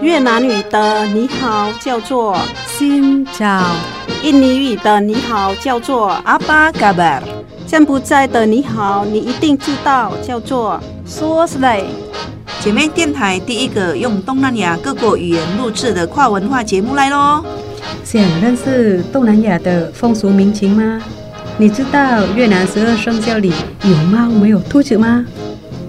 越南语的你好叫做 Xin chào，印尼语的你好叫做 Apa kabar，柬埔寨的你好你一定知道叫做 Suo slay。姐妹电台第一个用东南亚各国语言录制的跨文化节目来喽！想认识东南亚的风俗民情吗？你知道越南十二生肖里有猫没有兔子吗？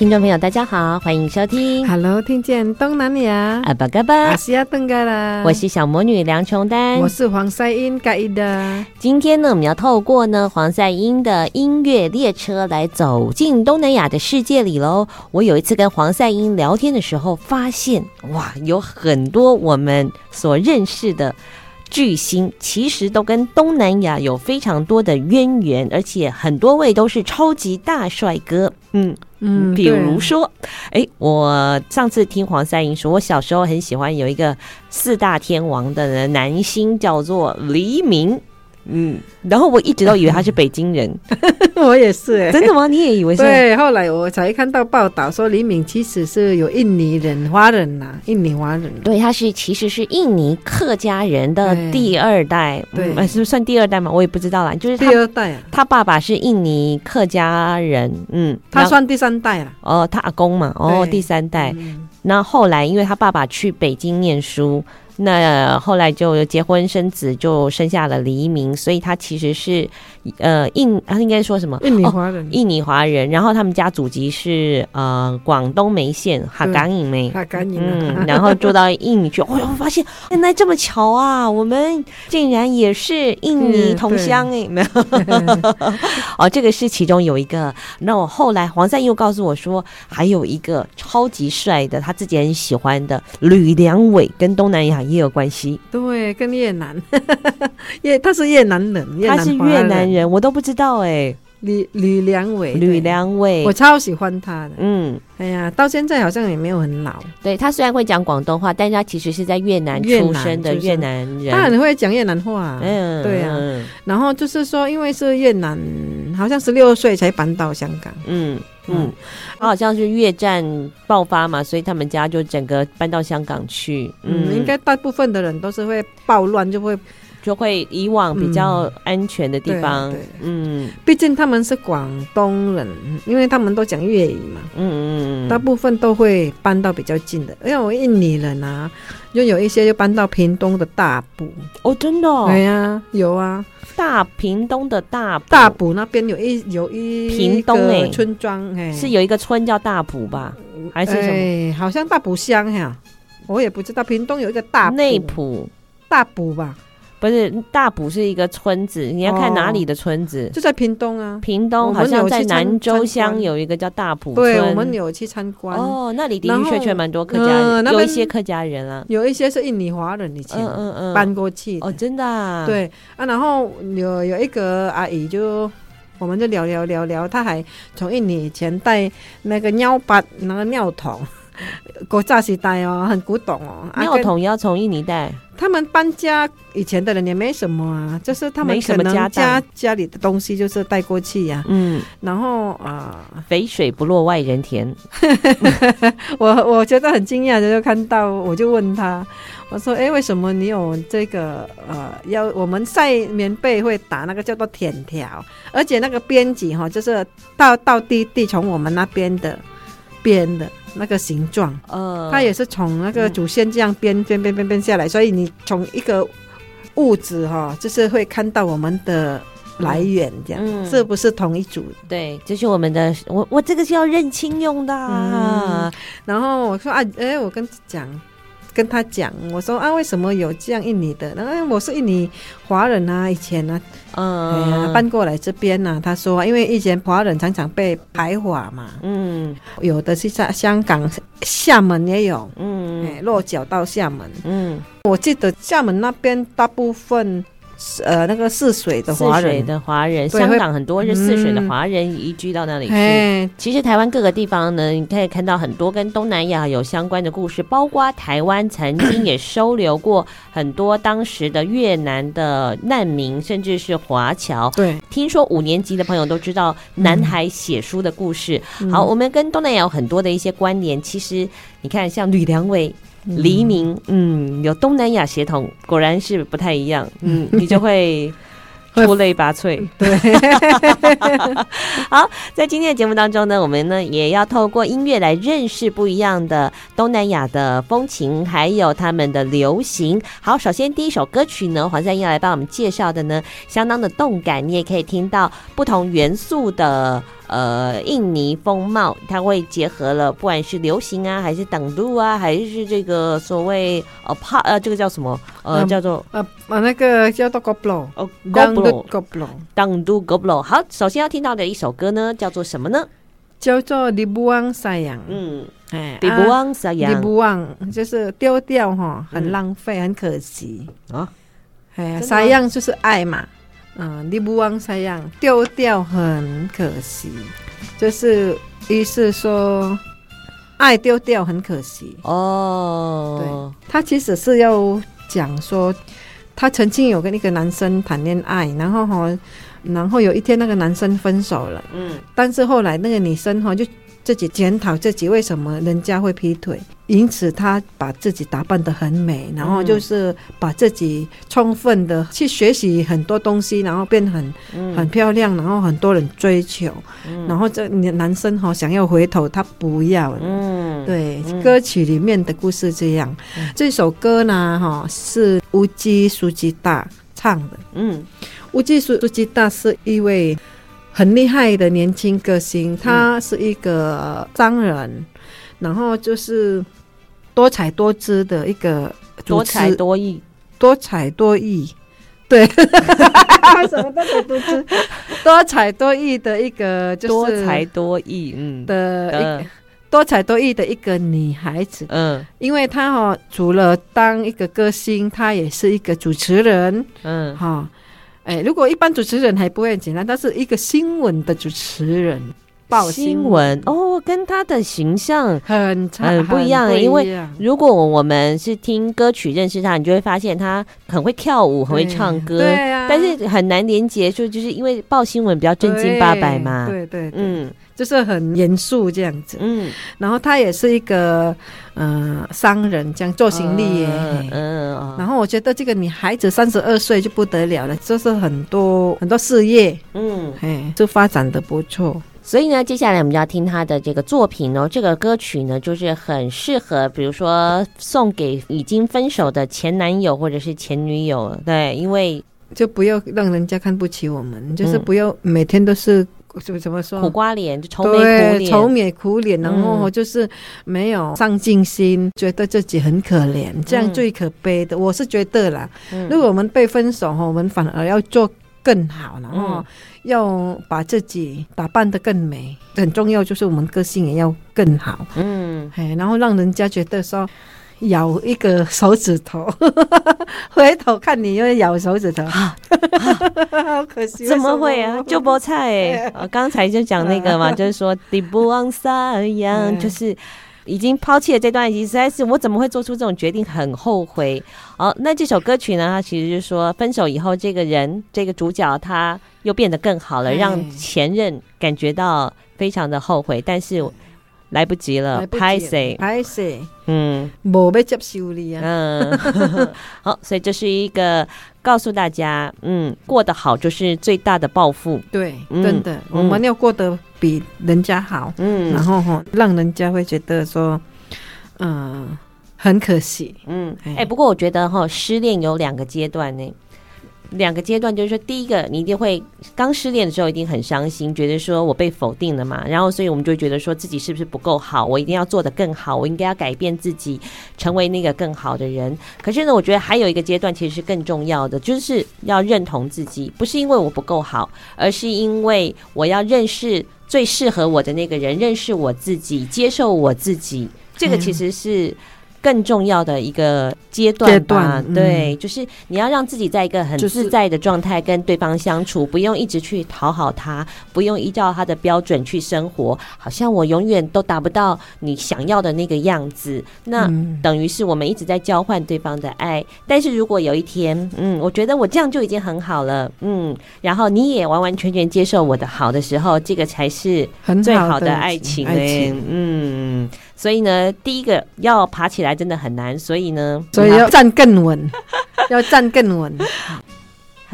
听众朋友，大家好，欢迎收听。Hello，听见东南亚。阿巴嘎巴，阿西亚登嘎啦。我是小魔女梁琼丹，我是黄赛英嘎伊的。今天呢，我们要透过呢黄赛英的音乐列车来走进东南亚的世界里喽。我有一次跟黄赛英聊天的时候，发现哇，有很多我们所认识的。巨星其实都跟东南亚有非常多的渊源，而且很多位都是超级大帅哥。嗯嗯，比如说，哎，我上次听黄三英说，我小时候很喜欢有一个四大天王的男星，叫做黎明。嗯，然后我一直都以为他是北京人，我也是哎，真的吗？你也以为是？对，后来我才看到报道说李敏其实是有印尼人、华人呐、啊，印尼华人。对，他是其实是印尼客家人的第二代，对，是不是算第二代嘛？我也不知道啦，就是第二代啊。他爸爸是印尼客家人，嗯，他算第三代啊。哦，他阿公嘛，哦，第三代。那后来因为他爸爸去北京念书。那后来就结婚生子，就生下了黎明，所以他其实是呃印，他应该说什么？印尼华人，哦，印尼华人。然后他们家祖籍是呃广东梅县哈港影梅，哈港影。嗯，然后住到印尼去，哦，我发现原来这么巧啊，我们竟然也是印尼同乡哎，没 有？哦，这个是其中有一个。那我后来黄善又告诉我说，还有一个超级帅的，他自己很喜欢的吕良伟，跟东南亚。也有关系，对，跟越南，越他是越南人，他是越南人，我都不知道哎。吕吕良伟，吕良伟，我超喜欢他的。嗯，哎呀，到现在好像也没有很老。对，他虽然会讲广东话，但是他其实是在越南出生的越南人。他很会讲越南话。嗯，对啊。然后就是说，因为是越南，好像十六岁才搬到香港。嗯。嗯，他好像是越战爆发嘛，所以他们家就整个搬到香港去。嗯，嗯，应该大部分的人都是会暴乱，就会就会以往比较安全的地方。嗯，毕竟他们是广东人，因为他们都讲粤语嘛。嗯嗯嗯，大部分都会搬到比较近的。因为我印尼人啊，就有一些就搬到屏东的大埔。哦，真的？哦？对呀，啊，有啊。大屏东的大大埔那边有一有一屏东哎村庄哎，是有一个村叫大埔吧？还是什么？欸、好像大埔乡哈，我也不知道。屏东有一个大内埔大埔吧。不是大埔是一个村子，你要看哪里的村子？就在屏东啊。屏东好像在南州乡有一个叫大埔村，对，我们有去参观。哦，那里的确确蛮多客家人，有一些客家人啊，有一些是印尼华人以前嗯嗯搬过去。哦，真的啊。对啊，然后有有一个阿姨就，我们就聊聊聊聊，她还从印尼以前带那个尿巴那个尿桶。古早时代哦，很古董哦。尿桶要从印尼带，他们搬家以前的人也没什么啊，就是他们可能家家家里的东西就是带过去呀、啊。嗯，然后啊，肥水不落外人田。我我觉得很惊讶，就看到我就问他，我说：“哎，为什么你有这个呃，要我们晒棉被会打那个叫做舔条，而且那个编辑哈，就是到到地地从我们那边的编的。”那个形状，呃，它也是从那个主线这样编编编编编下来，所以你从一个物质哈，就是会看到我们的来源，这样，嗯，是不是同一组？对，这是我们的，我我这个是要认亲用的，啊嗯。然后我说啊，哎，我跟你讲。跟他讲，我说啊，为什么有这样印尼的？然后我是印尼华人啊，以前呢、啊，嗯、呃，搬过来这边呢、啊。他说，因为以前华人常常被排华嘛，嗯，有的是在香港、厦门也有，嗯，嗯，哎，落脚到厦门。嗯，我记得厦门那边大部分。呃，那个泗水的华人，的华人，香港很多是泗水的华人移居到那里去。嗯、其实台湾各个地方呢，你可以看到很多跟东南亚有相关的故事，包括台湾曾经也 收留过很多当时的越南的难民，甚至是华侨。对，听说五年级的朋友都知道南海写书的故事。嗯、好，我们跟东南亚有很多的一些关联。其实你看，像吕良伟。黎明，嗯，有东南亚协同，果然是不太一样，嗯，你就会出类拔萃。对，好，在今天的节目当中呢，我们呢也要透过音乐来认识不一样的东南亚的风情，还有他们的流行。好，首先第一首歌曲呢，黄赛英来帮我们介绍的呢，相当的动感，你也可以听到不同元素的。呃，印尼风貌，它会结合了不管是流行啊，还是挡路啊，还是这个所谓呃帕呃，这个叫什么呃，叫做呃呃那个叫做 Goblo 哦，Goblo Goblo 挡路 Goblo。好，首先要听到的一首歌呢，叫做什么呢？叫做 Dibuang Sayang。嗯，哎，Dibuang Sayang，Dibuang 就是丢掉哈，很浪费，很可惜啊。哎，Sayang 就是爱嘛。嗯，你不忘这样丢掉很可惜，就是意思说爱丢掉很可惜哦。对，他其实是要讲说，他曾经有跟一个男生谈恋爱，然后哈，然后有一天那个男生分手了，嗯，但是后来那个女生哈就。自己检讨自己为什么人家会劈腿，因此他把自己打扮得很美，然后就是把自己充分的去学习很多东西，然后变很很漂亮，然后很多人追求，然后这男生哈想要回头，他不要了。嗯，对，歌曲里面的故事这样。这首歌呢，哈是乌鸡苏吉大唱的。嗯，乌鸡苏苏吉大是一位。很厉害的年轻歌星，他是一个商人，嗯、然后就是多才多姿的一个多才多艺，多才多艺，对，什么多才多姿，多才多艺的一个就是多才多艺，嗯。的多才多艺的一个女孩子，嗯，因为她哈除了当一个歌星，她也是一个主持人，嗯，哈。哎，如果一般主持人还不会很简单，他是一个新闻的主持人，报新闻。哦，跟他的形象很很、嗯、不一样。因为如果我们是听歌曲认识他，你就会发现他很会跳舞，很会唱歌，对啊，但是很难连接，就就是因为报新闻比较正经八百嘛，对对，嗯。就是很严肃这样子，嗯，然后他也是一个嗯、呃、商人，这样做行李耶，嗯，然后我觉得这个女孩子三十二岁就不得了了，就是很多很多事业，嗯，哎，就发展的不错。所以呢，接下来我们就要听他的这个作品哦。这个歌曲呢，就是很适合，比如说送给已经分手的前男友或者是前女友，对，因为就不要让人家看不起我们，就是不要每天都是。怎么怎么说？苦瓜脸，就愁眉苦脸，愁眉苦脸，然后就是没有上进心，嗯、觉得自己很可怜，这样最可悲的。嗯、我是觉得啦，嗯、如果我们被分手哈，我们反而要做更好，然后要把自己打扮得更美，很重要就是我们个性也要更好。嗯，哎，然后让人家觉得说。咬一个手指头，回头看你又咬手指头，好可惜。怎么会啊？就菠菜，我刚才就讲那个嘛，就是说你不忘撒样，就是已经抛弃了这段，实在是我怎么会做出这种决定，很后悔。好，那这首歌曲呢？它其实就是说分手以后，这个人这个主角他又变得更好了，让前任感觉到非常的后悔，但是。来不及了，拍谁拍谁，嗯，无要接受你啊，嗯，好，所以这是一个告诉大家，嗯，过得好就是最大的报复，对，真的，我们要过得比人家好，嗯，然后哈，让人家会觉得说，嗯，很可惜，嗯，哎，不过我觉得哈，失恋有两个阶段呢。两个阶段，就是说，第一个，你一定会刚失恋的时候一定很伤心，觉得说我被否定了嘛，然后所以我们就觉得说自己是不是不够好，我一定要做得更好，我应该要改变自己，成为那个更好的人。可是呢，我觉得还有一个阶段其实是更重要的，就是要认同自己，不是因为我不够好，而是因为我要认识最适合我的那个人，认识我自己，接受我自己。这个其实是。更重要的一个阶段吧。阶段嗯、对，就是你要让自己在一个很自在的状态跟对方相处，就是、不用一直去讨好他，不用依照他的标准去生活，好像我永远都达不到你想要的那个样子。那等于是我们一直在交换对方的爱。但是如果有一天，嗯，我觉得我这样就已经很好了，嗯，然后你也完完全全接受我的好的时候，这个才是最好的爱情嘞，嗯。所以呢，第一个要爬起来真的很难，所以呢，所以要站更稳，要站更稳。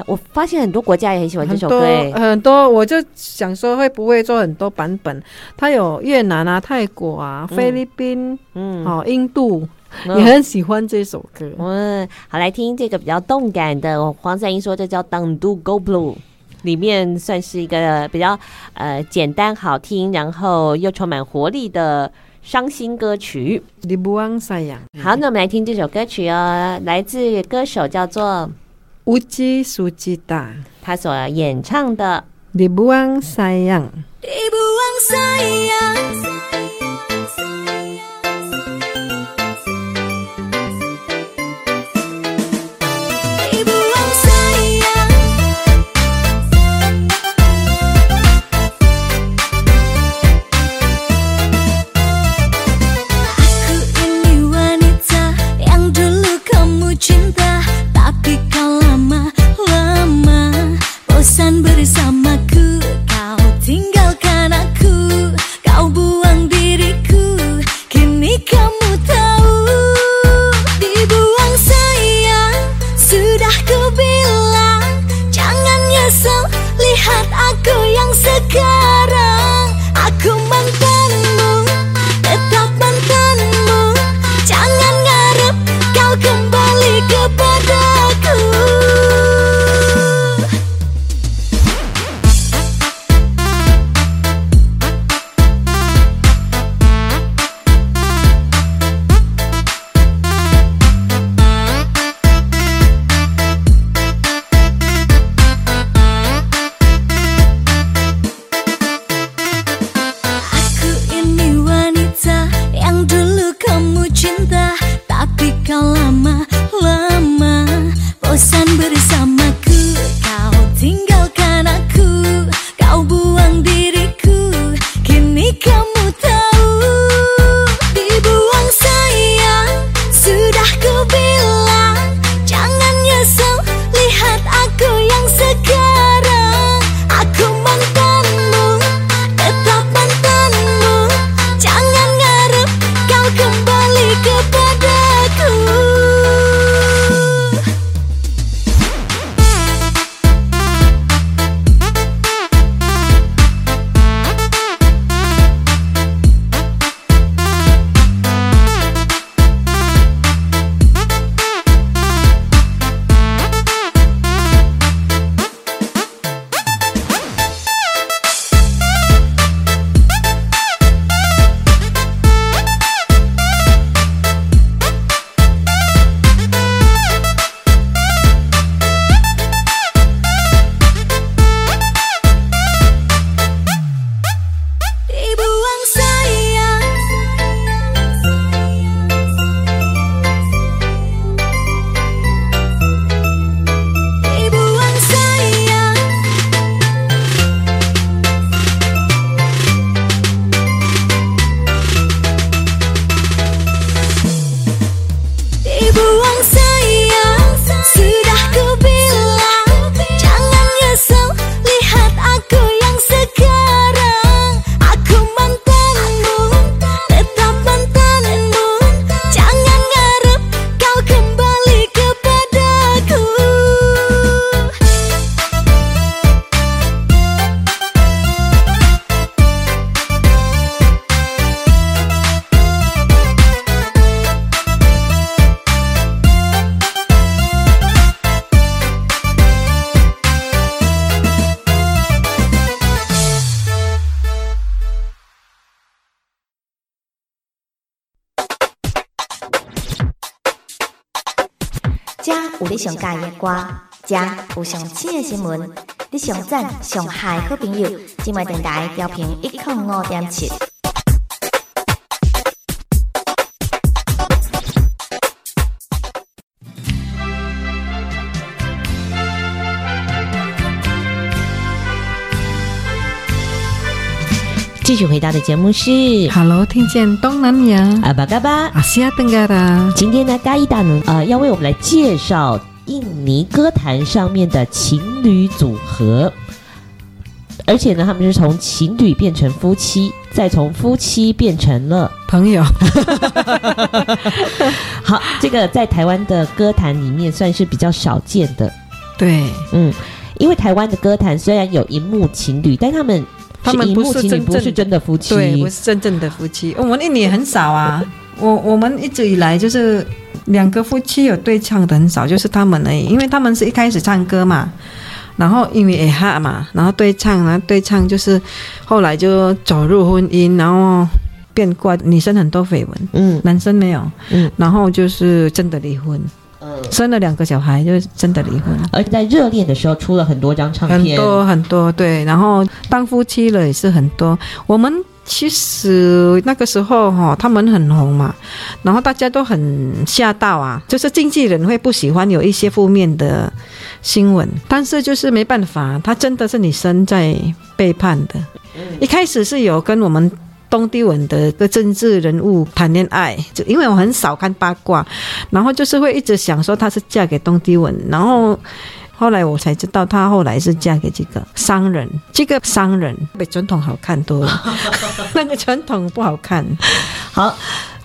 我发现很多国家也很喜欢这首歌，很多，很多，我就想说会不会做很多版本？它有越南啊、泰国啊、菲律宾，嗯，哦，印度、嗯、也很喜欢这首歌。嗯，好，来听这个比较动感的。黄赛英说这叫《Dangdut Go Blue》，里面算是一个比较呃简单好听，然后又充满活力的。伤心歌曲，你不忘 sayang。好，那我们来听这首歌曲哦，来自歌手叫做 Uji Sucita，他所演唱的《你不忘 sayang》。上遮有上新的新闻，你上赞上嗨好朋友，今晚电台调频一点五点七。继续回到的节目是 Hello，听见东南亚阿巴嘎巴阿西亚登嘎啦。今天呢，嘎伊达呢，啊，要为我们来介绍印尼歌坛上面的情侣组合，而且呢，他们是从情侣变成夫妻，再从夫妻变成了朋友。好，这个在台湾的歌坛里面算是比较少见的。对，嗯，因为台湾的歌坛虽然有荧幕情侣，但他们。他们不是真正不是真的夫妻，对，不是真正的夫妻。我们印尼也很少啊，我我们一直以来就是两个夫妻有对唱的很少，就是他们而已。因为他们是一开始唱歌嘛，然后因为也哈嘛，然后对唱，然后对唱就是后来就走入婚姻，然后变怪，女生很多绯闻，嗯，男生没有，嗯，然后就是真的离婚。生了两个小孩，就是真的离婚，而且在热恋的时候出了很多张唱片，很多很多，对。然后当夫妻了也是很多。我们其实那个时候哈，他们很红嘛，然后大家都很吓到啊，就是经纪人会不喜欢有一些负面的新闻，但是就是没办法，他真的是女生在背叛的。一开始是有跟我们。东帝汶的个政治人物谈恋爱，就因为我很少看八卦，然后就是会一直想说她是嫁给东帝汶，然后后来我才知道她后来是嫁给这个商人，这个商人比传统好看多了，那个传统不好看。好，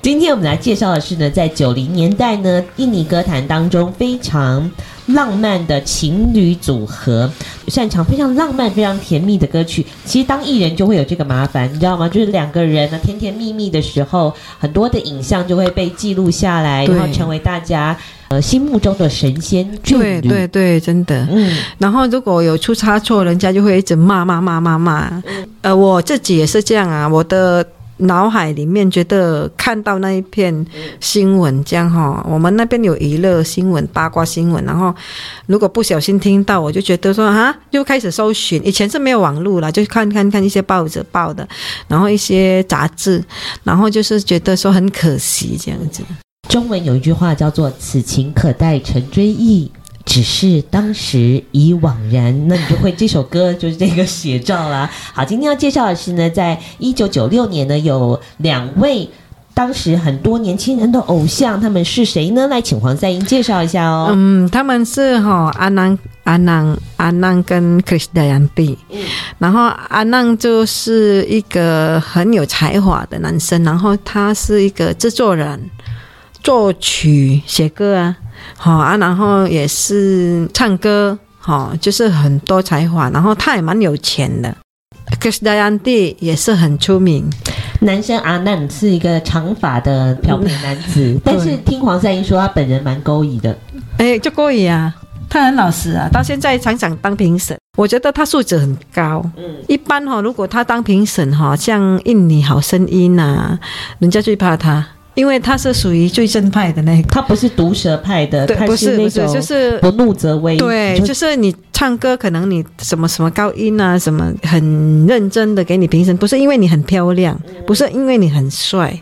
今天我们来介绍的是呢，在九零年代呢，印尼歌坛当中非常。浪漫的情侣组合，擅长非常浪漫、非常甜蜜的歌曲。其实当艺人就会有这个麻烦，你知道吗？就是两个人呢，甜甜蜜蜜的时候，很多的影像就会被记录下来，然后成为大家呃心目中的神仙眷侣。对对对，真的。嗯。然后如果有出差错，人家就会一直骂骂骂骂骂。嗯。呃，我自己也是这样啊，我的。脑海里面觉得看到那一片新闻，这样哈，我们那边有娱乐新闻、八卦新闻，然后如果不小心听到，我就觉得说啊，又开始搜寻。以前是没有网络了，就看看看一些报纸报的，然后一些杂志，然后就是觉得说很可惜这样子。中文有一句话叫做“此情可待成追忆”。只是当时已惘然，那你就会这首歌就是这个写照啦。好，今天要介绍的是呢，在一九九六年呢，有两位当时很多年轻人的偶像，他们是谁呢？来，请黄赛英介绍一下哦。嗯，他们是哈阿囊阿囊阿囊跟 Krisdayanti。嗯，然后阿囊就是一个很有才华的男生，然后他是一个制作人、作曲、写歌啊。好啊，然后也是唱歌，好，就是很多才华，然后他也蛮有钱的。Krisdayanti 也是很出名，男生阿难是一个长发的漂亮男子，嗯、但是听黄赛英说他本人蛮勾引的，哎，就勾引啊，他很老实啊，到现在常常当评审，我觉得他素质很高。嗯，一般哈，如果他当评审哈，像印尼好声音呐，人家最怕他。因为他是属于最正派的那个，他不是毒舌派的，对，不是，那种，就是不怒则威，对，就是你唱歌可能你什么什么高音啊，什么很认真的给你评审，不是因为你很漂亮，不是因为你很帅。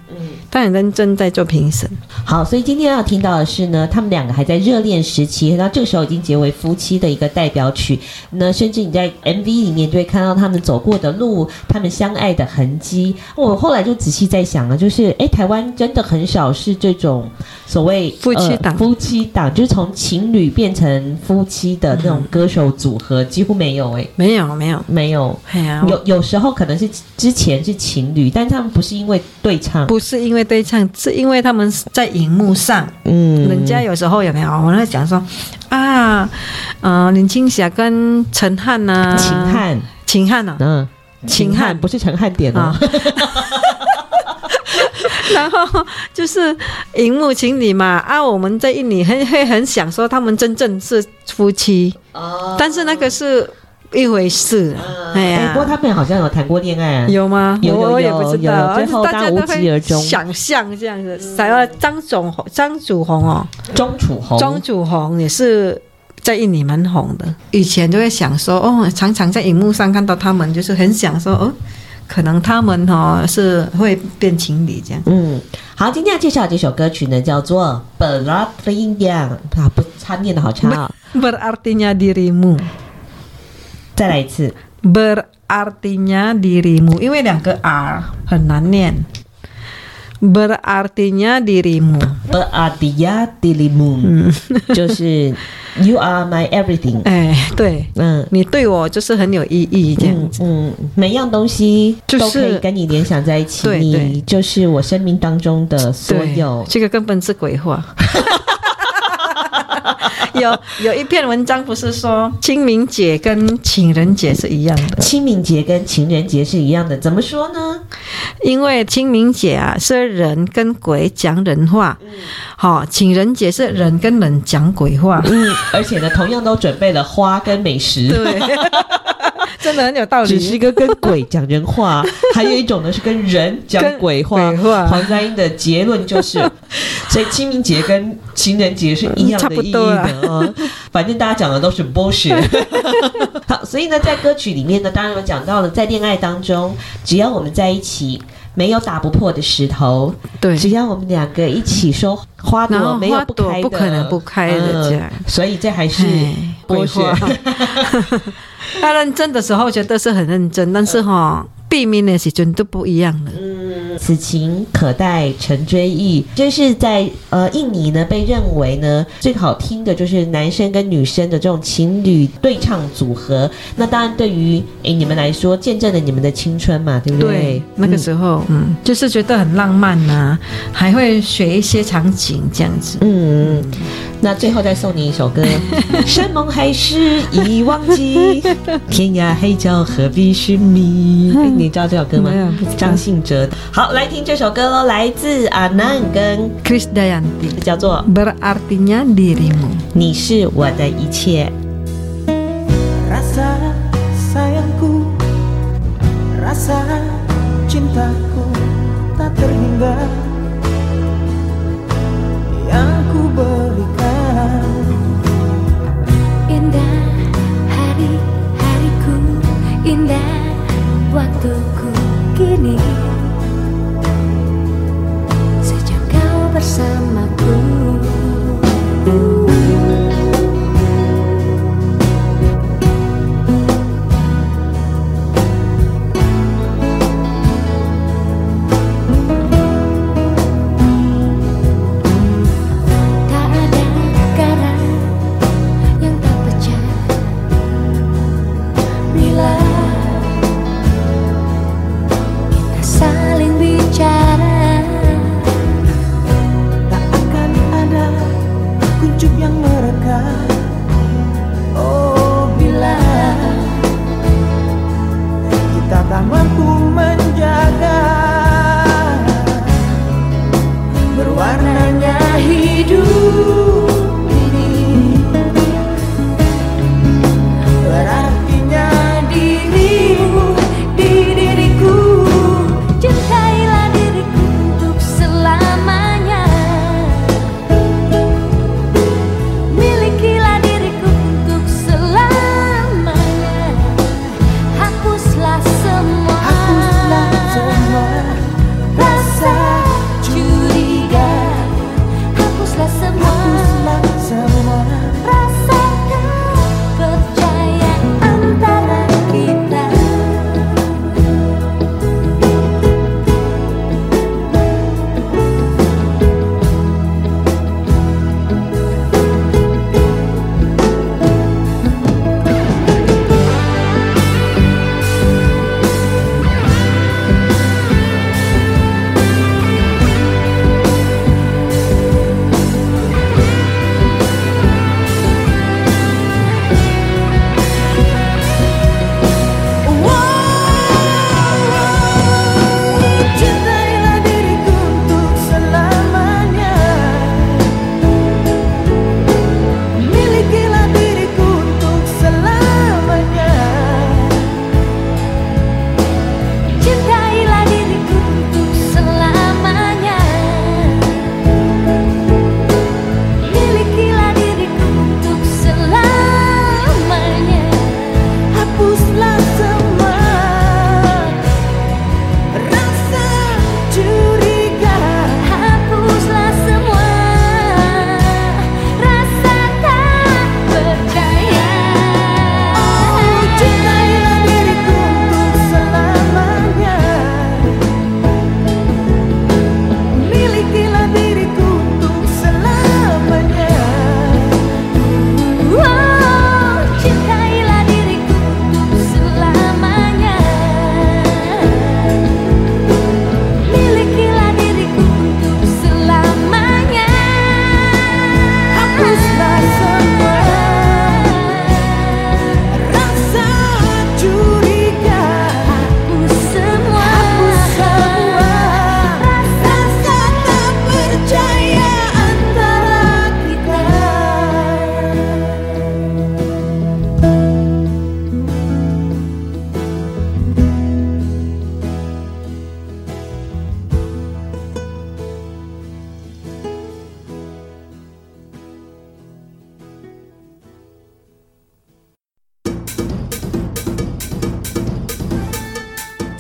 他很认真在做评审。好，所以今天要听到的是呢，他们两个还在热恋时期，那这个时候已经结为夫妻的一个代表曲。那甚至你在 MV 里面就会看到他们走过的路，他们相爱的痕迹。我后来就仔细在想了，就是哎，台湾真的很少是这种所谓夫妻档、呃，夫妻档就是从情侣变成夫妻的那种歌手组合，几乎没有哎，没有，没有，没有。哎呀，有有时候可能是之前是情侣，但他们不是因为对唱，不是因为。对唱是因为他们在荧幕上，嗯，人家有时候有没有？我在讲说啊，呃，林青霞跟陈汉呐，秦汉，秦汉呐？嗯，秦汉不是陈汉典哦。然后就是荧幕情侣嘛，啊，我们在印尼很会很想说他们真正是夫妻，哦，但是那个是。一回事，哎呀，不过他们好像有谈过恋爱啊？有吗？有，我也不知道。最后大家无疾而终。想象这样子，想要张总、张祖红哦，钟楚红，钟楚红也是在印尼蛮红的。以前就会想说，哦，常常在荧幕上看到他们，就是很想说，哦，可能他们哦是会变情侣这样。嗯，好，今天要介绍这首歌曲呢，叫做《Berarti yang》，啊，不，他念的好差啊，《Berarti nya dirimu》。再来一次，ber berartinya dirimu，因为两个 r 很难念。berartinya dirimu，berartinya dirimu，嗯，就是 you are my everything。哎，对，嗯，你对我就是很有意义，这样子，嗯，每样东西都可以跟你联想在一起，你就是我生命当中的所有。这个根本是鬼话。有有一篇文章不是说清明节跟情人节是一样的？清明节跟情人节是一样的，怎么说呢？因为清明节啊是人跟鬼讲人话，好、嗯，情人节是人跟人讲鬼话，嗯，而且呢，同样都准备了花跟美食，对。真的很有道理，只是一个跟鬼讲人话，还有一种呢是跟人讲鬼话。鬼话黄三英的结论就是，所以清明节跟情人节是一样的意义的啊。反正大家讲的都是 bullshit。好，所以呢，在歌曲里面呢，当然有讲到了，在恋爱当中，只要我们在一起，没有打不破的石头。对，只要我们两个一起说花朵没有不开的，不可能不开的这样。所以这还是 bullshit。他认 真的时候觉得是很认真，但是哈，避免的时候都不一样了。嗯，此情可待成追忆，就是在呃印尼呢，被认为呢最好听的就是男生跟女生的这种情侣对唱组合。那当然，对于诶你们来说，见证了你们的青春嘛，对不对？对，那个时候，嗯，嗯，就是觉得很浪漫呐、啊，还会学一些场景这样子。嗯。那最后再送你一首歌，山盟海誓已忘记，天涯海角何必寻觅、欸？你知道这首歌吗？张信哲。好，来听这首歌喽，来自阿南跟 Chris Dayanti，叫做 Dirimu，你是我的一切。Rasa cintaku tak terhingga.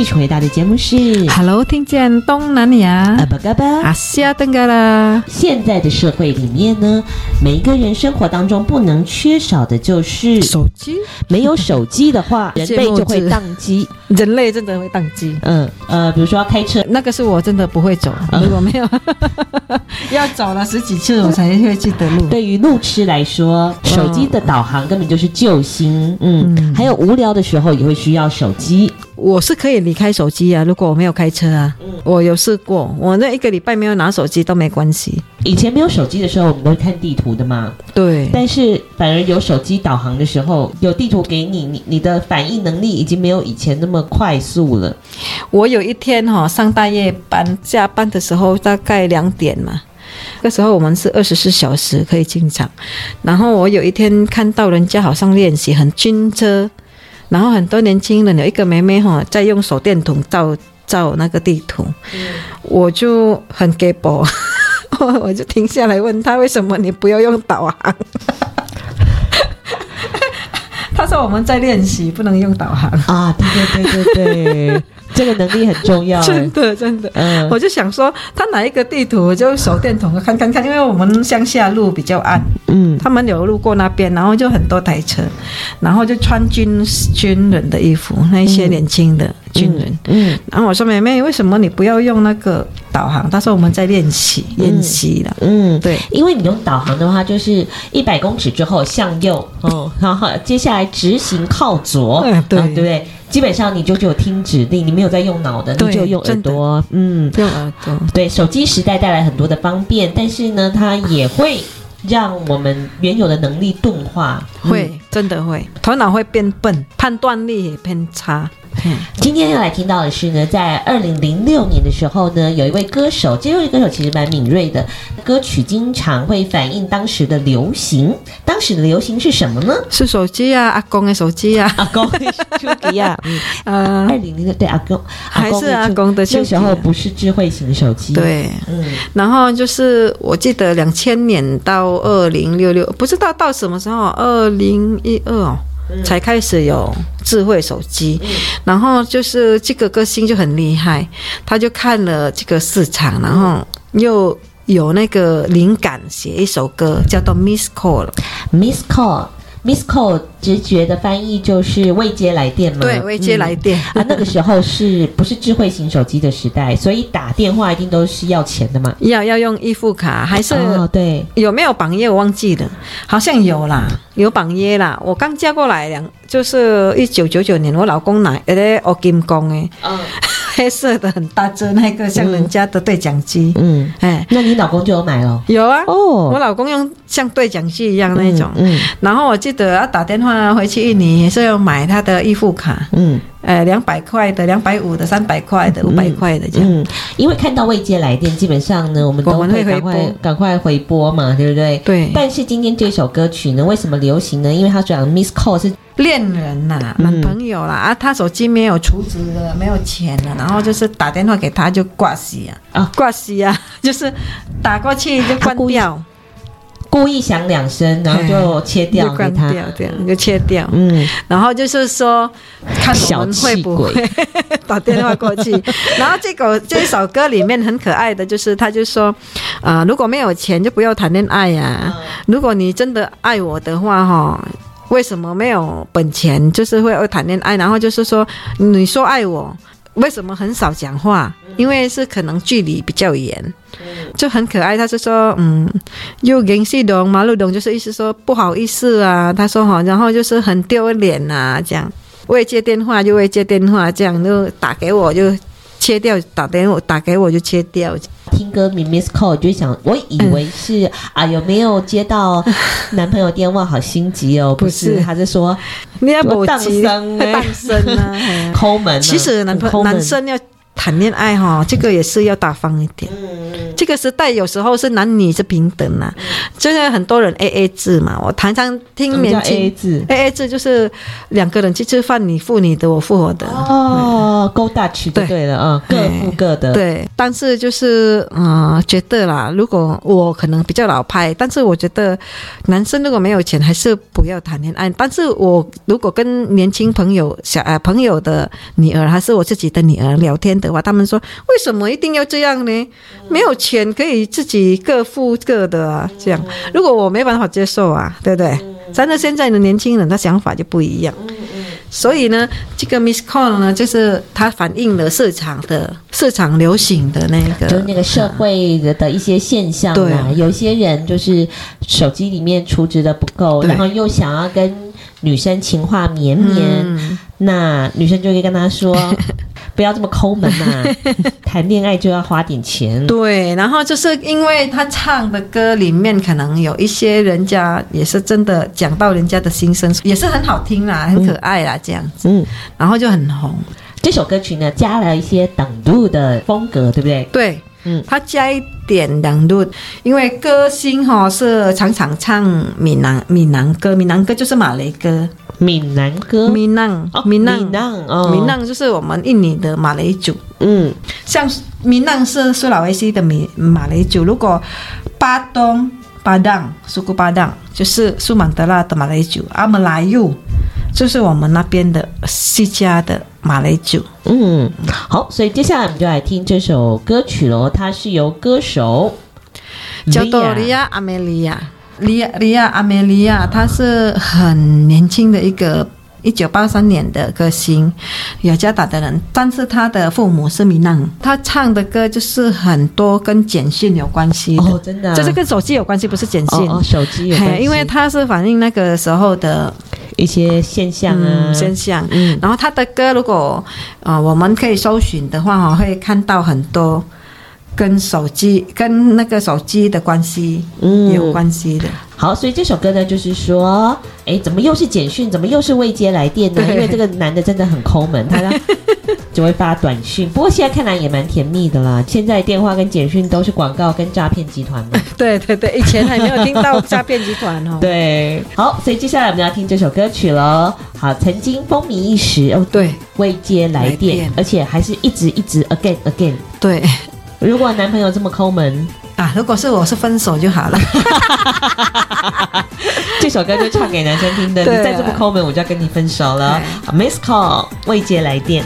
继续回答的节目是 Hello，听见东南亚阿巴嘎巴阿西亚登嘎啦。现在的社会里面呢，每一个人生活当中不能缺少的就是手机。没有手机的话，人类就会宕机。人类真的会宕机。嗯呃，比如说要开车，那个是我真的不会走。如果没有，要走了十几次我才会记得路。对于路痴来说，手机的导航根本就是救星。嗯，嗯还有无聊的时候也会需要手机。我是可以离开手机啊，如果我没有开车啊，嗯、我有试过，我那一个礼拜没有拿手机都没关系。以前没有手机的时候，我们都会看地图的嘛。对。但是反而有手机导航的时候，有地图给你，你你的反应能力已经没有以前那么快速了。我有一天哈、哦、上大夜班，下班的时候大概两点嘛，那时候我们是二十四小时可以进场。然后我有一天看到人家好像练习很军车。然后很多年轻人有一个妹妹哈，在用手电筒照照那个地图，嗯、我就很 g a b，我就停下来问他为什么你不要用导航？他说我们在练习，不能用导航啊！对对对对对。这个能力很重要，真的真的。嗯，我就想说，他拿一个地图，我就手电筒看看看，因为我们乡下路比较暗。嗯，他们有路过那边，然后就很多台车，然后就穿军军人的衣服，那一些年轻的军人。嗯，嗯然后我说妹妹，为什么你不要用那个导航？他说我们在练习练习了。嗯，对，因为你用导航的话，就是一百公尺之后向右，哦，然后接下来直行靠左，嗯、对、啊、对不对？基本上你就只有听指令，你没有在用脑的，你就用耳朵。嗯，用耳朵。对，手机时代带来很多的方便，但是呢，它也会让我们原有的能力钝化，会、嗯、真的会，头脑会变笨，判断力也偏差。嗯，今天要来听到的是呢，在二零零六年的时候呢，有一位歌手，这位歌手其实蛮敏锐的，歌曲经常会反映当时的流行。当时的流行是什么呢？是手机啊，阿公的手机啊，阿公的手机啊，嗯，二零零六对阿公，还是阿公的，那时候不是智慧型手机，对，嗯，然后就是我记得两千年到二零六六，不知道到什么时候，二零一二哦。才开始有智慧手机，然后就是这个歌星就很厉害，他就看了这个市场，然后又有那个灵感写一首歌，叫做 Miss Call。Miss Call。Miss Call 直觉的翻译就是未接来电嘛？对，未接来电、嗯、啊。那个时候是不是智慧型手机的时代？所以打电话一定都是要钱的嘛？要要用预付卡还是？哦，对。有没有绑约我忘记了，好像有啦，有绑约啦。我刚嫁过来两，就是一九九九年，我老公买，诶，我金工诶。嗯。黑色的很大只，那个像人家的对讲机。嗯，哎，那你老公就有买了？有啊。哦，我老公用像对讲机一样那种。嗯。然后我记得要打电话回去印尼，也是要买他的预付卡。嗯。呃，两百块的、两百五的、三百块的、五百块的这样。嗯。因为看到未接来电，基本上呢，我们都会赶快赶快回拨嘛，对不对？对。但是今天这首歌曲呢，为什么流行呢？因为它讲 Miss Call 是。恋人呐、啊，男朋友啦，嗯、啊，他手机没有储值了，没有钱了，然后就是打电话给他就挂机啊，啊，挂机啊，就是打过去就关掉，故意。响两声，然后就切掉，就关掉，这样就切掉，嗯，然后就是说看我们会不会 打电话过去，然后这个这一首歌里面很可爱的就是，他就说啊、呃，如果没有钱就不要谈恋爱呀、啊，如果你真的爱我的话，哈。为什么没有本钱？就是会谈恋爱，然后就是说，你说爱我，为什么很少讲话？因为是可能距离比较远，就很可爱。他是说，嗯，又联系懂马路懂，就是意思说不好意思啊。他说好，然后就是很丢脸啊，这样未接电话就未接电话，这样就打给我就。切掉，打电话打给我就切掉。听歌名 Miss Call 就想，我以为是、嗯、啊，有没有接到 男朋友电话？好心急哦，不是，他是说你要不当生，当生啊，抠门。其实男朋友男生要谈恋爱哈，这个也是要大方一点。这个时代有时候是男女是平等呐，就是很多人 A A 制嘛。我常常听年轻 A A 制，A A 制就是两个人去吃饭，你付你的，我付我的。哦，勾大曲就对了啊，各付各的。对，但是就是嗯，觉得啦，如果我可能比较老派，但是我觉得男生如果没有钱，还是不要谈恋爱。但是我如果跟年轻朋友小呃朋友的女儿，还是我自己的女儿聊天的话，他们说为什么一定要这样呢？没有钱可以自己各付各的啊，这样。如果我没办法接受啊，对不对？真的现在的年轻人的想法就不一样。所以呢，这个 Miss Call 呢，就是它反映了市场的市场流行的那个，就是那个社会的的一些现象嘛。对，有些人就是手机里面储值的不够，然后又想要跟女生情话绵绵，嗯、那女生就会跟他说。不要这么抠门呐、啊！谈恋爱就要花点钱。对，然后就是因为他唱的歌里面可能有一些人家也是真的讲到人家的心声，也是很好听啦，很可爱啦，这样子。嗯，然后就很红。这首歌曲呢，加了一些等度的风格，对不对？对，嗯，他加一点等路，因为歌星哈是常常唱闽南闽南歌，闽南歌就是马来歌。闽南歌，闽南，闽南，闽南，闽南就是我们印尼的马来族。嗯，像闽南是苏拉维西的闽马来族。如果巴东、巴当、苏古巴当，就是苏曼德拉的马来族。阿们来ยู， 就是我们那边的西加的马来酒。嗯，好，所以接下来我们就来听这首歌曲喽。它是由歌手叫做利亚阿梅利亚。利亚利亚阿梅利亚，她是很年轻的一个一九八三年的歌星，雅加达的人，但是他的父母是闽南，他唱的歌就是很多跟简讯有关系的哦，真的、啊，就是跟手机有关系，不是简讯哦，哦，手机有关系，因为他是反映那个时候的一些现象啊、嗯、现象，嗯，然后他的歌如果啊、呃、我们可以搜寻的话，哈，会看到很多。跟手机跟那个手机的关系，嗯，有关系的。好，所以这首歌呢，就是说，哎，怎么又是简讯，怎么又是未接来电呢？因为这个男的真的很抠门，他只会发短讯。不过现在看来也蛮甜蜜的啦。现在电话跟简讯都是广告跟诈骗集团嘛。对对对，以前还没有听到诈骗集团哦。对，好，所以接下来我们要听这首歌曲喽。好，曾经风靡一时哦，对，未接来电，来电，而且还是一直一直 again again。对。如果男朋友这么抠门啊，如果是我是分手就好了。这首歌就唱给男生听的，你再这么抠门，我就要跟你分手了。Miss Call 未接来电。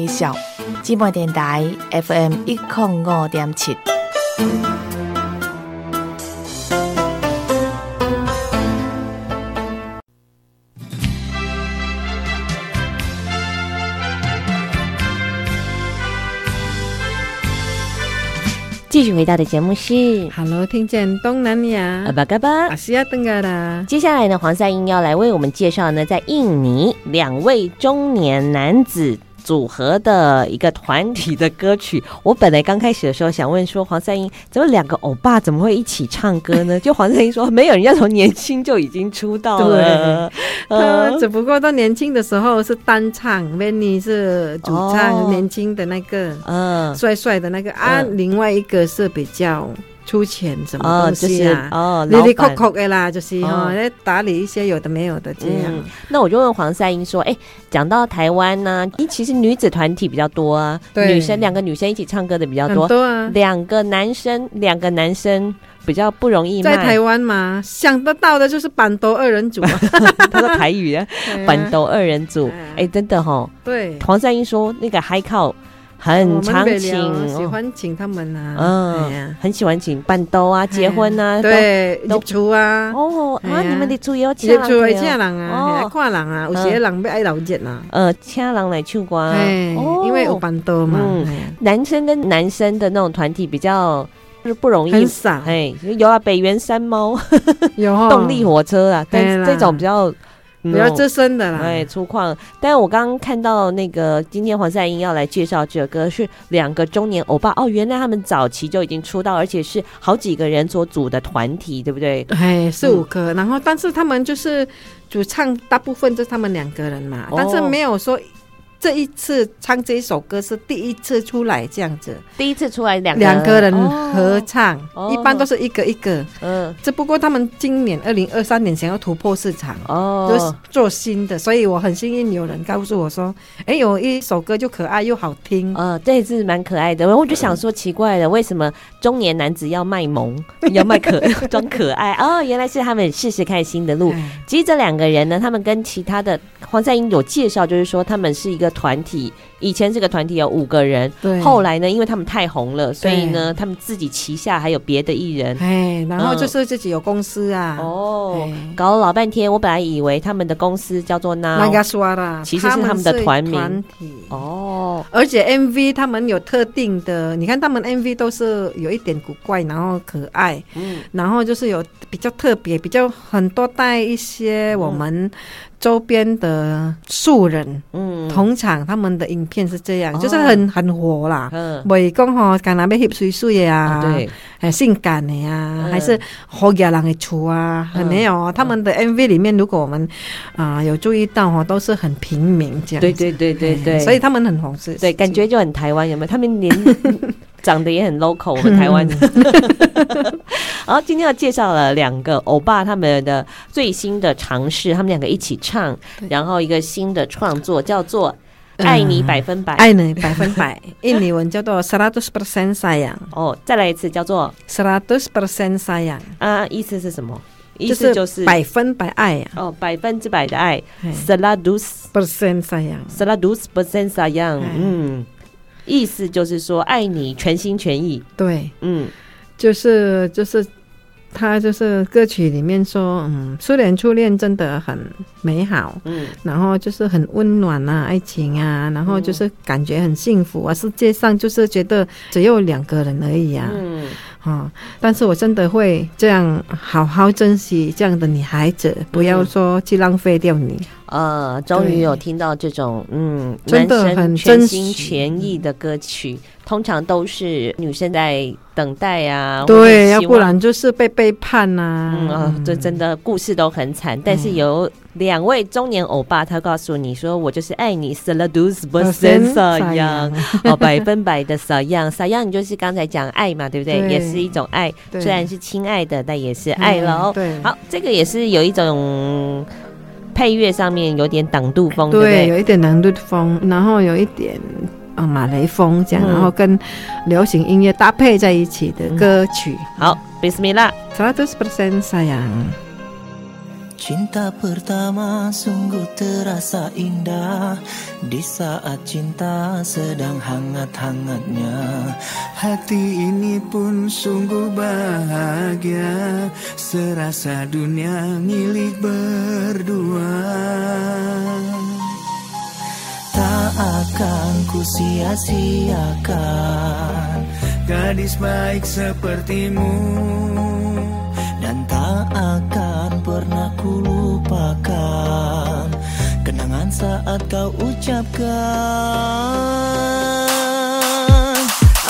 人敢介绍。姊妹电台 FM 一零五点七。继续回到的节目是 Hello，听见东南亚，阿巴嘎巴，阿西亚登嘎啦。接下来呢，黄赛英要来为我们介绍呢，在印尼两位中年男子。组合的一个团体的歌曲，我本来刚开始的时候想问说，黄赛英怎么两个欧巴怎么会一起唱歌呢？就黄赛英说，没有人家从年轻就已经出道了，他只不过到年轻的时候是单唱 v e n n y 是主唱，年轻的那个，嗯，帅帅的那个。啊，另外一个是比较。出钱什么东西啊？哦，哩哩抠抠的啦，就是哦，在打理一些有的没有的这样。嗯、那我就问黄赛英说：“哎、欸，讲到台湾呢、啊，其实女子团体比较多啊，对女生两个女生一起唱歌的比较多，多啊。两个男生，两个男生比较不容易。在台湾嘛，想得到的就是板斗二人组，他说台语啊，板斗二人组。哎、欸，真的哈，对。黄赛英说那个海口。很常请，喜欢请他们啊，嗯，很喜欢请伴奏啊，结婚啊，对，入厝啊，哦，啊，你们的厝也有请人，入厝会请人啊，看人啊，有些人要爱老热啊，呃，请人来唱歌，哦，因为有伴奏嘛，男生跟男生的那种团体比较就是不容易，很少，哎，有啊，北原山猫，有动力火车啊，但是这种比较。比较资深的啦，对，粗犷。但是我刚刚看到那个，今天黄赛英要来介绍这首歌，是两个中年欧巴哦，原来他们早期就已经出道，而且是好几个人所组的团体，对不对？哎，四五个。嗯、然后，但是他们就是主唱，大部分就是他们两个人嘛，哦、但是没有说。这一次唱这一首歌是第一次出来这样子，第一次出来两两个人合唱，一般都是一个一个。嗯，只不过他们今年二零二三年想要突破市场，哦，就是做新的，所以我很幸运有人告诉我说，哎，有一首歌就可爱又好听，呃，这是蛮可爱的。我就想说奇怪了，为什么中年男子要卖萌，要卖可 装可爱？哦，原来是他们试试看新的路。其实这两个人呢，他们跟其他的黄赛英有介绍，就是说他们是一个。团体以前这个团体有五个人，对，后来呢，因为他们太红了，所以呢，他们自己旗下还有别的艺人，哎，然后就是自己有公司啊，哦，搞了老半天，我本来以为他们的公司叫做 Now，其实是他们的团名，哦，而且 MV 他们有特定的，你看他们 MV 都是有一点古怪，然后可爱，嗯，然后就是有比较特别，比较很多带一些我们。周边的素人，嗯，同场他们的影片是这样，就是很很火啦，嗯，袂讲吼，干那边翕水水啊，对，很性感的呀，还是好野人的厝啊，很没有，他们的 MV 里面，如果我们啊有注意到哈，都是很平民这样，对对对对对，所以他们很红是，对，感觉就很台湾，有没有？他们连 长得也很 local，我们台湾的。好，今天要介绍了两个欧巴他们的最新的尝试，他们两个一起唱，然后一个新的创作叫做《爱你百分百》，爱你百分百，印尼文叫做 Seratus Persen Sayang。哦，再来一次叫做 Seratus Persen Sayang。啊，意思是什么？意思就是百分百爱呀。哦，百分之百的爱。Seratus Persen Sayang，Seratus Persen Sayang。嗯。意思就是说，爱你全心全意。对，嗯，就是就是，他就是歌曲里面说，嗯，初恋初恋真的很美好，嗯，然后就是很温暖啊，爱情啊，然后就是感觉很幸福啊，世界上就是觉得只有两个人而已啊，嗯。啊！但是我真的会这样好好珍惜这样的女孩子，不要说去浪费掉你。呃，终于有听到这种嗯，真的很全心全意的歌曲，通常都是女生在等待啊，对，要不然就是被背叛呐。嗯啊，这真的故事都很惨。但是有两位中年欧巴，他告诉你说：“我就是爱你，seratus persen sayang，哦，百分百的 sayang，sayang 你就是刚才讲爱嘛，对不对？也是一种爱，虽然是亲爱的，但也是爱了哦。对，好，这个也是有一种。配乐上面有点挡度风，对，对有一点挡度风，然后有一点马雷风这样，嗯、然后跟流行音乐搭配在一起的歌曲。好，Bismillah。100% sayang Cinta pertama sungguh terasa indah. Di saat cinta sedang hangat-hangatnya Hati ini pun sungguh bahagia. Serasa dunia milik berdua. Tak akan ku sia-siakan Gadis baik sepertimu. Dan tak akan Kenangan saat kau ucapkan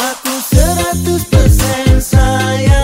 Aku seratus persen sayang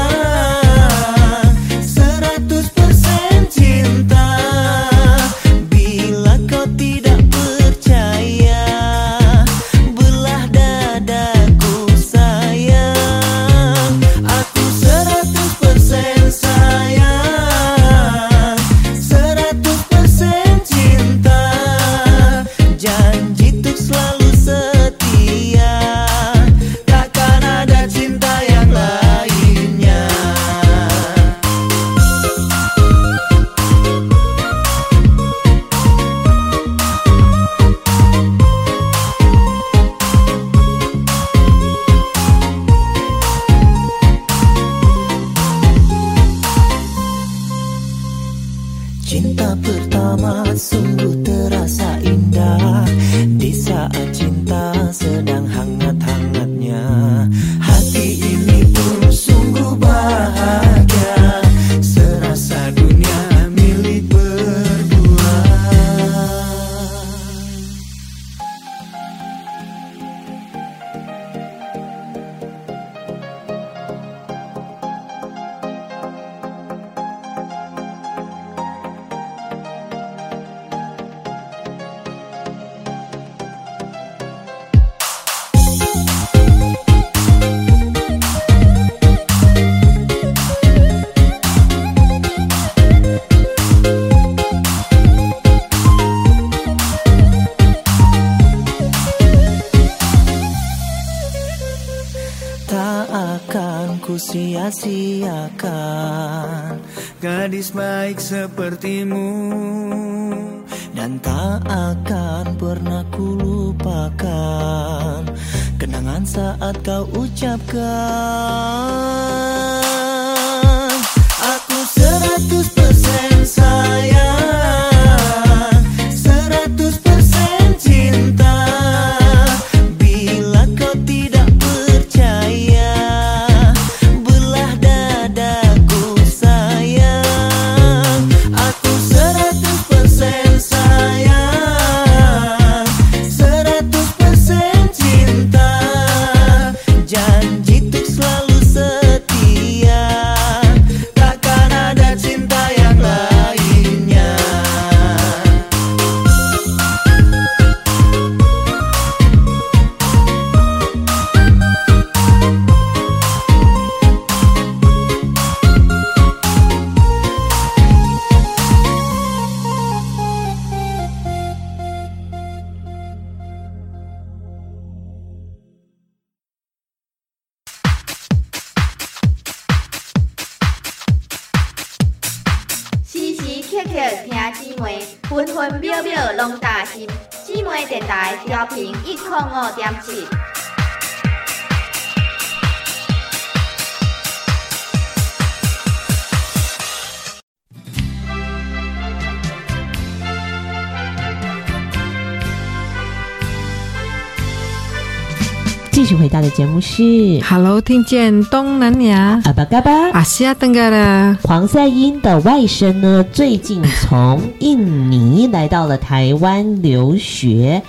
节目是 Hello，听见东南亚阿巴嘎巴。阿西亚登嘎啦，黄赛英的外甥呢，最近从印尼来到了台湾留学，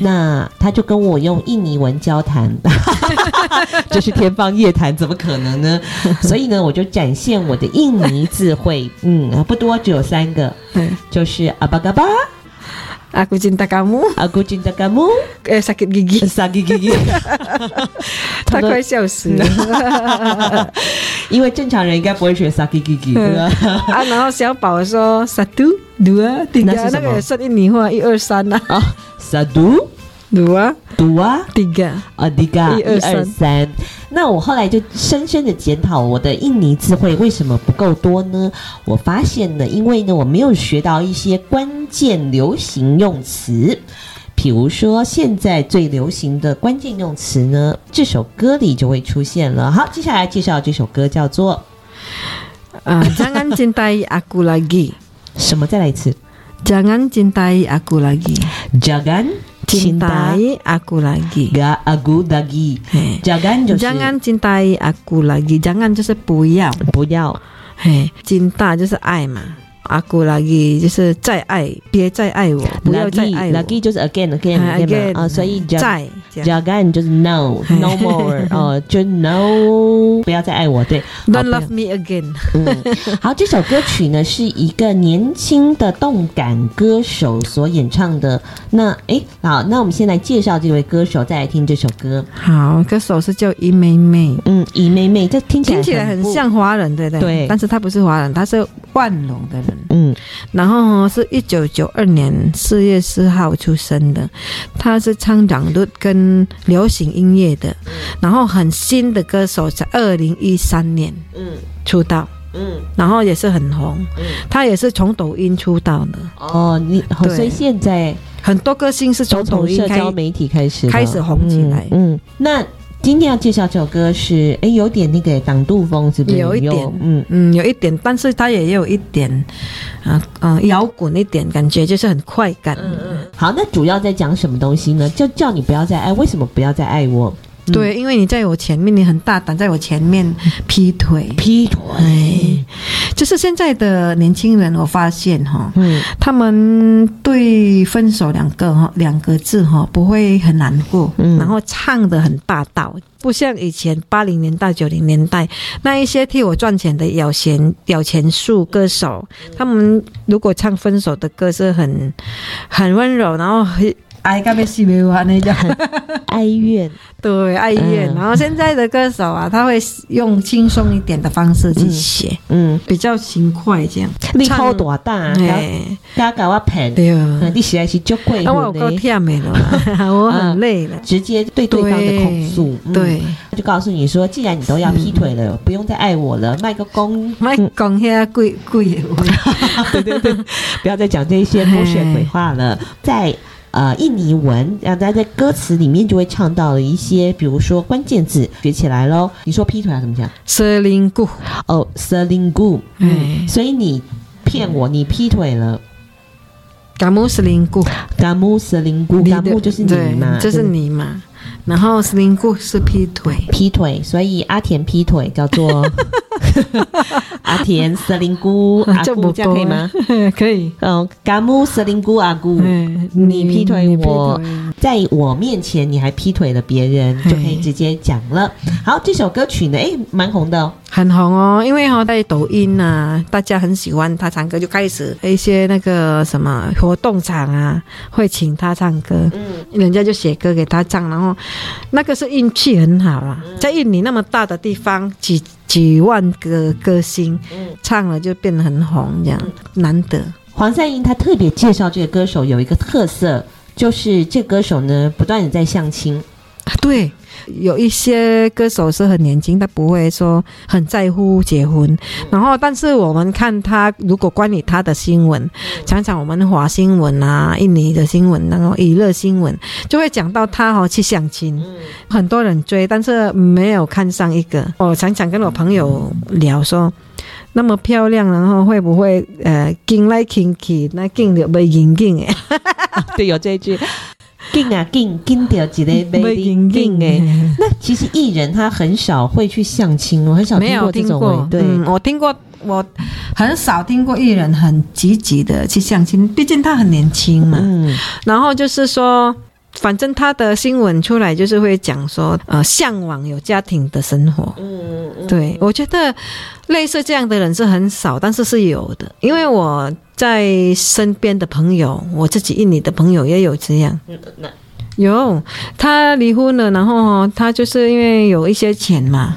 那他就跟我用印尼文交谈，这是天方夜谭，怎么可能呢？所以呢，我就展现我的印尼智慧，嗯，不多，只有三个，就是阿巴嘎巴。Aku cinta kamu. Aku cinta kamu. Eh sakit gigi. sakit gigi. 他快笑死了。因为正常人应该不会学 sakit gigi，对吧？啊，然后小宝说 satu dua tiga，那个也是印尼话，一二三呐。啊，satu 读啊，读啊，tiga. 啊，迪嘎，一一二三。那我后来就深深的检讨我的印尼智慧为什么不够多呢？我发现呢，因为呢我没有学到一些关键流行用词，比如说现在最流行的关键用词呢，这首歌里就会出现了。好，接下来介绍这首歌叫做啊，Jangan cintai aku lagi，什么？再来一次 Jangan cintai aku lagi，，Jangan cintai aku lagi。ga agu dagi。嘿 Jangan 就是 Jangan cintai aku lagi，Jangan 就是不要，不要嘿，cinta 就是爱嘛，aku lagi 就是再爱，别再爱我，不要再爱我 lagi 就是 again again 哎 again 嘛 again，啊，所以 Jangan 再这样 Jangan 就是 no no more 哦，就 no 不要再爱我，对。Don't love me again。嗯，好，这首歌曲呢是一个年轻的动感歌手所演唱的。那诶，好，那我们先来介绍这位歌手，再来听这首歌。好，歌手是叫伊妹妹，嗯，姨妹妹，这听起来听起来很。像华人，对不对？对但是他不是华人，他是万隆的人。嗯然后呢是一九九二年四月四号出生的，他是唱长律跟流行音乐的，然后很新的歌手，在二零一三年嗯。出道，嗯。然后也是很红，嗯。他也是从抖音出道的，哦，你好，对。所以现在很多歌星是从抖音开从社交媒体开始开始红起来。嗯，嗯。那今天要介绍这首歌是，哎，有点那个党杜风，是不是？有一点嗯。嗯，有一点，但是它也有一点，啊、呃、嗯，摇滚一点，感觉就是很快感。嗯嗯。好，那主要在讲什么东西呢？就叫你不要再爱，为什么不要再爱我？嗯。对，因为你在我前面，你很大胆，在我前面劈腿，劈腿。哎，就是现在的年轻人，我发现哈，嗯。他们对分手两个哈两个字哈不会很难过，嗯。然后唱的很霸道，不像以前八零年代九零年代那一些替我赚钱的有钱有钱树歌手，他们如果唱分手的歌是很很温柔，然后很爱到要死要活那叫。哀怨。对，哀怨。嗯然后现在的歌手啊，他会用轻松一点的方式去写，嗯，比较轻快这样。你好大胆，哎，大家给我骗。对啊。你实在是就贵那我有够忝的了，我很累了。直接对对方的控诉，嗯对，就告诉你说，既然你都要劈腿了，不用再爱我了，卖个公，卖公遐贵贵 对对对，不要再讲这些狗血鬼话了，在。呃，印尼文，然后在在歌词里面就会唱到了一些，比如说关键字，学起来喽。你说劈腿要怎么讲？selingkuh 哦，selingkuh，嗯，所以你骗我，你劈腿了。kamu selingkuh，kamu selingkuh，kamu 就是你嘛，就是你嘛。然后 selingkuh 是劈腿，劈腿，所以阿田劈腿叫做 阿田 selingkuh 阿姑，这样可以吗？可以。嗯，kamu selingkuh 阿姑，你劈腿我，在我面前你还劈腿了别人，就可以直接讲了。好，这首歌曲呢，诶，蛮红的，哦很红哦，因为哈在抖音啊，大家很喜欢他唱歌，就开始一些那个什么活动场啊，会请他唱歌，嗯，人家就写歌给他唱，然后那个是运气很好啊，在印尼那么大的地方，几几万个歌星，唱了就变得很红，这样难得。黄赛英她特别介绍这个歌手有一个特色，就是这个歌手呢不断的在相亲，对。有一些歌手是很年轻，他不会说很在乎结婚。然后，但是我们看他，如果关于他的新闻，常常我们华新闻啊、印尼的新闻，然后娱乐新闻，就会讲到他哦去相亲，很多人追，但是没有看上一个。我常常跟我朋友聊说，那么漂亮，然后会不会呃，进来进去，那进就没紧紧诶。对，有这一句。紧啊紧，紧掉几类没紧紧哎。那其实艺人他很少会去相亲，我很少听过这种。对、嗯，我听过，我很少听过艺人很积极的去相亲，毕竟他很年轻嘛。嗯，然后就是说，反正他的新闻出来就是会讲说，呃，向往有家庭的生活。嗯嗯，对，我觉得类似这样的人是很少，但是是有的，因为我。在身边的朋友，我自己印尼的朋友也有这样，有他离婚了，然后他就是因为有一些钱嘛，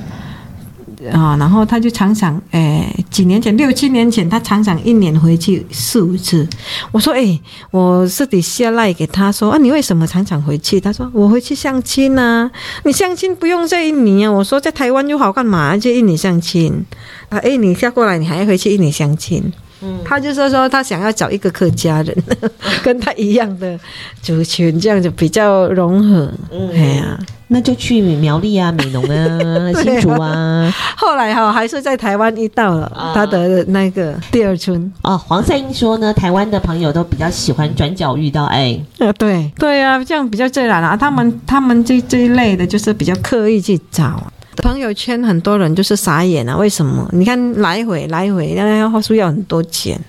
啊，然后他就常常，哎，几年前六七年前，他常常一年回去四五次。我说，哎，我私底下赖给他说，啊，你为什么常常回去？他说，我回去相亲啊。你相亲不用在印尼啊。我说，在台湾又好干嘛？去印尼相亲啊？哎，你下过来，你还要回去印尼相亲？嗯，他就说说他想要找一个客家人，跟他一样的族群，这样就比较融合。嗯，哎呀。那就去苗栗啊、美浓啊、新竹啊。后来哈、哦，还是在台湾遇到了他的那个第二春哦。黄赛英说呢，台湾的朋友都比较喜欢转角遇到爱。呃，对对啊，这样比较自然啊。他们他们这这一类的，就是比较刻意去找。朋友圈很多人就是傻眼啊，为什么？你看来回来回，那要花出要很多钱。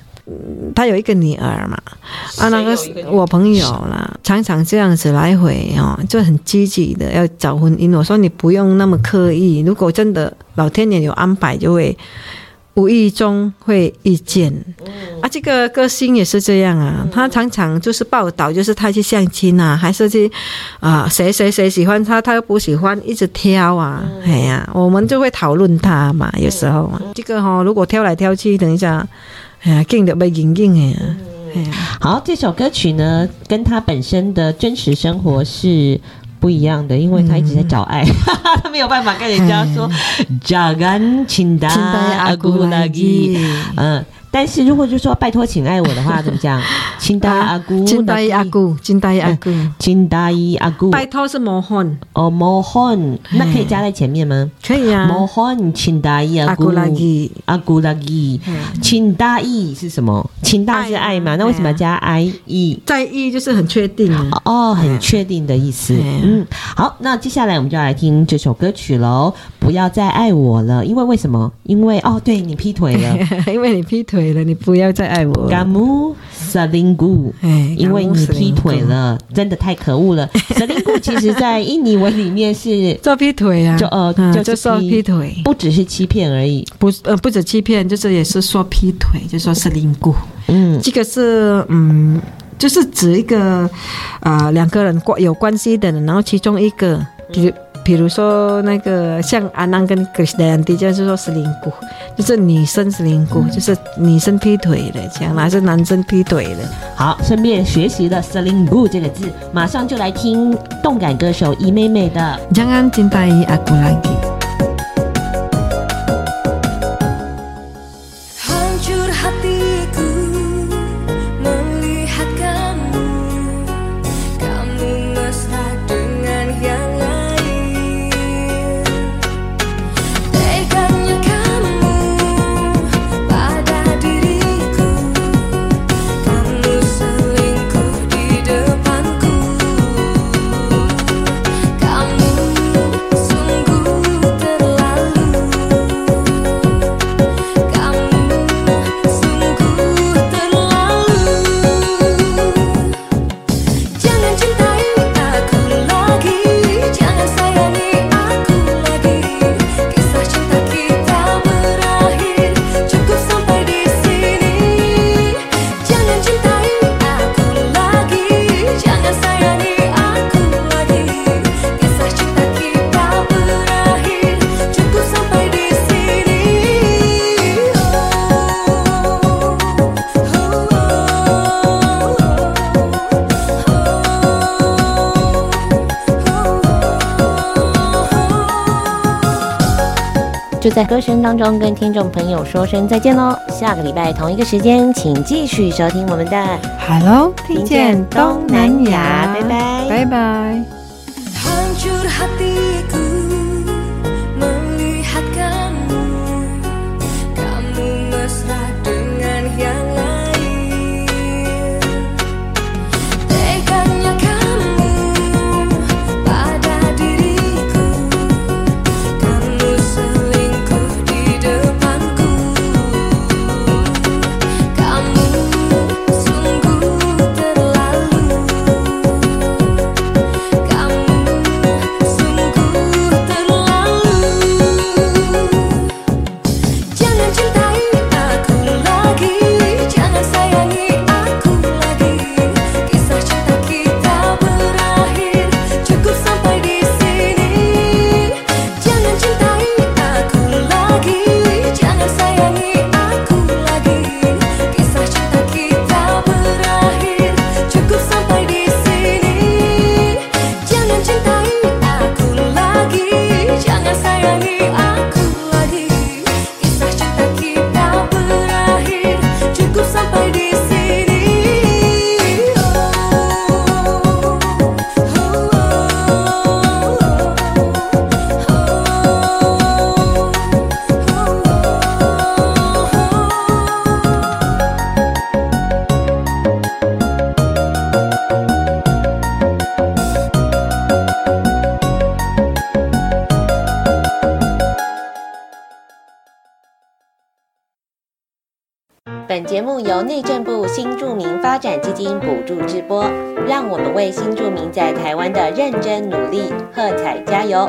他有一个女儿嘛，啊，那个我朋友啦，常常这样子来回哦，就很积极的要找婚姻。我说你不用那么刻意，如果真的老天爷有安排，就会无意中会遇见。啊，这个歌星也是这样啊，他常常就是报道，就是他去相亲啊，还是去啊，谁谁谁喜欢他，他又不喜欢，一直挑啊，哎呀，我们就会讨论他嘛，有时候嘛，这个哈，如果挑来挑去，等一下。哎呀，劲的被硬硬哎！哎呀，好，这首歌曲呢，跟他本身的真实生活是不一样的，因为他一直在找爱，嗯、他没有办法跟人家说 “Jangan cinta aku lagi”，嗯。但是如果就说拜托，请爱我的话，怎么讲？亲大阿姑，亲大姨阿姑，亲大姨阿姑，亲大姨阿姑。拜托是摩汉哦，摩汉，那可以加在前面吗？可以啊。摩汉，亲大姨阿姑，阿姑拉吉，请大姨是什么？请大是爱嘛？那为什么要加 i e？在意就是很确定哦，很确定的意思。嗯，好，那接下来我们就要来听这首歌曲喽。不要再爱我了，因为为什么？因为哦，对你劈腿了，因为你劈腿。对了，你不要再爱我了。Kamu selingkuh，因为你劈腿了，真的太可恶了。selingkuh 其实在印尼文里面是 做劈腿啊，就呃，就说劈腿，不只是欺骗而已，不呃，不止欺骗，就是也是说劈腿，就说 selingkuh。嗯，这个是嗯，就是指一个啊、呃、两个人关有关系的人，然后其中一个比如。比如说那个像阿南跟格斯丹迪，就是说是灵骨，就是女生是灵骨，就是女生劈腿的这样，还是男生劈腿的？好，顺便学习了 selingkuh 这个字，马上就来听动感歌手伊妹妹的《Jangan Cintai Aku Lagi》。当中跟听众朋友说声再见喽，下个礼拜同一个时间，请继续收听我们的 Hello，听见东南亚，拜拜，拜拜。辅助直播，让我们为新住民在台湾的认真努力喝彩加油！